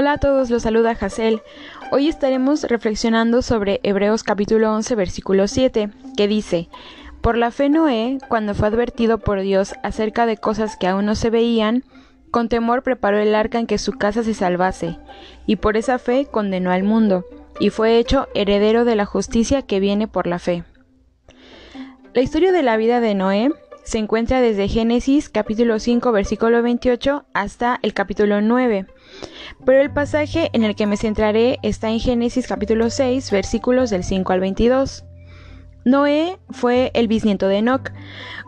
Hola a todos, los saluda Hazel. Hoy estaremos reflexionando sobre Hebreos capítulo 11 versículo 7, que dice, Por la fe Noé, cuando fue advertido por Dios acerca de cosas que aún no se veían, con temor preparó el arca en que su casa se salvase, y por esa fe condenó al mundo, y fue hecho heredero de la justicia que viene por la fe. La historia de la vida de Noé se encuentra desde Génesis capítulo 5 versículo 28 hasta el capítulo 9. Pero el pasaje en el que me centraré está en Génesis capítulo 6 versículos del 5 al 22. Noé fue el bisnieto de Enoch.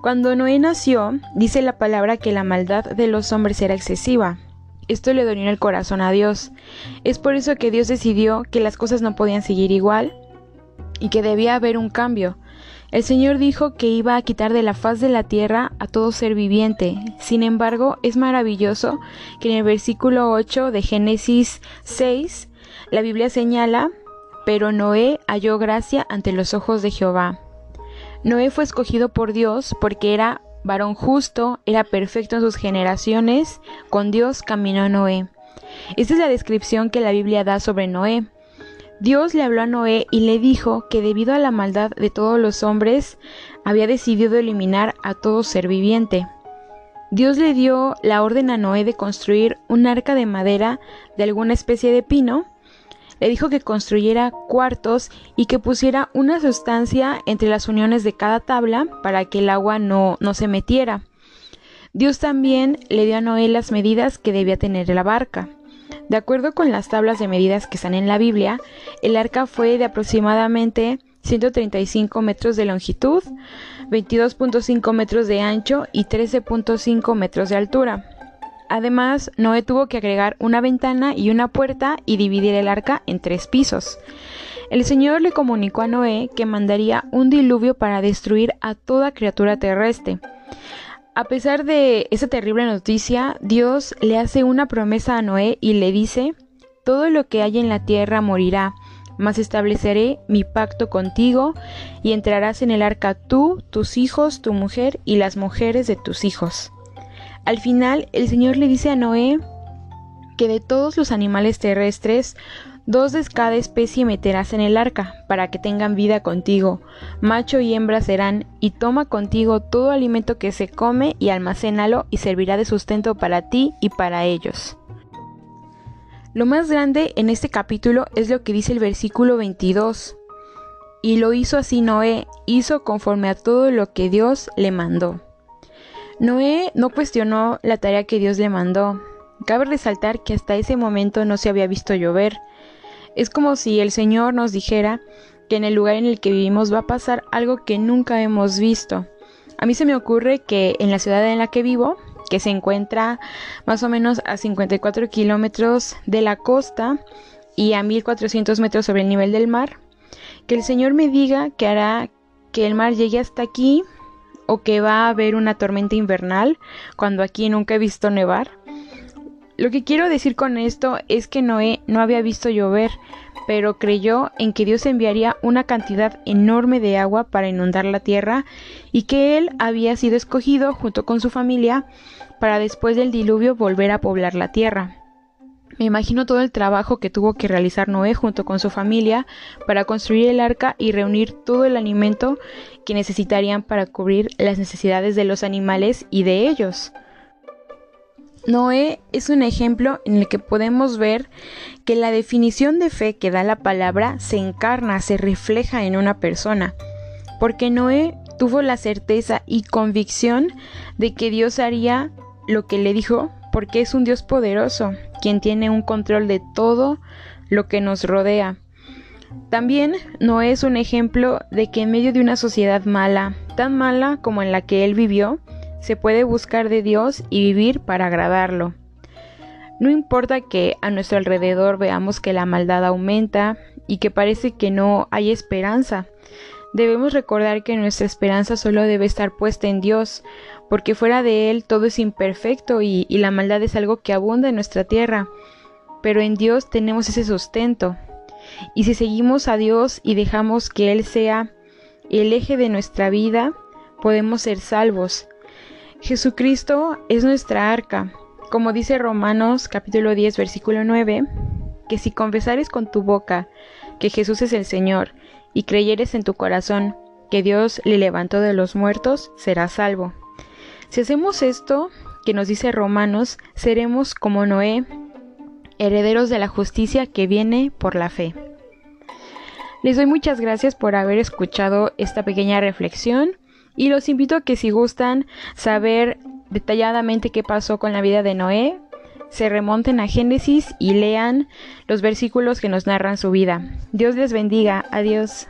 Cuando Noé nació, dice la palabra que la maldad de los hombres era excesiva. Esto le dolió el corazón a Dios. Es por eso que Dios decidió que las cosas no podían seguir igual y que debía haber un cambio. El Señor dijo que iba a quitar de la faz de la tierra a todo ser viviente. Sin embargo, es maravilloso que en el versículo 8 de Génesis 6, la Biblia señala, pero Noé halló gracia ante los ojos de Jehová. Noé fue escogido por Dios porque era varón justo, era perfecto en sus generaciones, con Dios caminó Noé. Esta es la descripción que la Biblia da sobre Noé. Dios le habló a Noé y le dijo que debido a la maldad de todos los hombres, había decidido eliminar a todo ser viviente. Dios le dio la orden a Noé de construir un arca de madera de alguna especie de pino. Le dijo que construyera cuartos y que pusiera una sustancia entre las uniones de cada tabla para que el agua no, no se metiera. Dios también le dio a Noé las medidas que debía tener la barca. De acuerdo con las tablas de medidas que están en la Biblia, el arca fue de aproximadamente 135 metros de longitud, 22.5 metros de ancho y 13.5 metros de altura. Además, Noé tuvo que agregar una ventana y una puerta y dividir el arca en tres pisos. El Señor le comunicó a Noé que mandaría un diluvio para destruir a toda criatura terrestre. A pesar de esa terrible noticia, Dios le hace una promesa a Noé y le dice, Todo lo que hay en la tierra morirá, mas estableceré mi pacto contigo, y entrarás en el arca tú, tus hijos, tu mujer y las mujeres de tus hijos. Al final, el Señor le dice a Noé que de todos los animales terrestres, Dos de cada especie meterás en el arca, para que tengan vida contigo. Macho y hembra serán, y toma contigo todo alimento que se come y almacénalo, y servirá de sustento para ti y para ellos. Lo más grande en este capítulo es lo que dice el versículo 22. Y lo hizo así Noé, hizo conforme a todo lo que Dios le mandó. Noé no cuestionó la tarea que Dios le mandó. Cabe resaltar que hasta ese momento no se había visto llover, es como si el Señor nos dijera que en el lugar en el que vivimos va a pasar algo que nunca hemos visto. A mí se me ocurre que en la ciudad en la que vivo, que se encuentra más o menos a 54 kilómetros de la costa y a 1400 metros sobre el nivel del mar, que el Señor me diga que hará que el mar llegue hasta aquí o que va a haber una tormenta invernal cuando aquí nunca he visto nevar lo que quiero decir con esto es que Noé no había visto llover, pero creyó en que Dios enviaría una cantidad enorme de agua para inundar la tierra y que él había sido escogido junto con su familia para después del diluvio volver a poblar la tierra. Me imagino todo el trabajo que tuvo que realizar Noé junto con su familia para construir el arca y reunir todo el alimento que necesitarían para cubrir las necesidades de los animales y de ellos. Noé es un ejemplo en el que podemos ver que la definición de fe que da la palabra se encarna, se refleja en una persona, porque Noé tuvo la certeza y convicción de que Dios haría lo que le dijo, porque es un Dios poderoso, quien tiene un control de todo lo que nos rodea. También Noé es un ejemplo de que en medio de una sociedad mala, tan mala como en la que él vivió, se puede buscar de Dios y vivir para agradarlo. No importa que a nuestro alrededor veamos que la maldad aumenta y que parece que no hay esperanza. Debemos recordar que nuestra esperanza solo debe estar puesta en Dios, porque fuera de Él todo es imperfecto y, la maldad es algo que abunda en nuestra tierra. Pero en Dios tenemos ese sustento. Y si seguimos a Dios y dejamos que Él sea el eje de nuestra vida, podemos ser salvos Jesucristo es nuestra arca. Como dice Romanos capítulo 10 versículo 9, que si confesares con tu boca que Jesús es el Señor y creyeres en tu corazón que Dios le levantó de los muertos, serás salvo. Si hacemos esto, que nos dice Romanos, seremos como Noé, herederos de la justicia que viene por la fe. Les doy muchas gracias por haber escuchado esta pequeña reflexión y los invito a que si gustan saber detalladamente qué pasó con la vida de Noé, se remonten a Génesis y lean los versículos que nos narran su vida. Dios les bendiga. Adiós.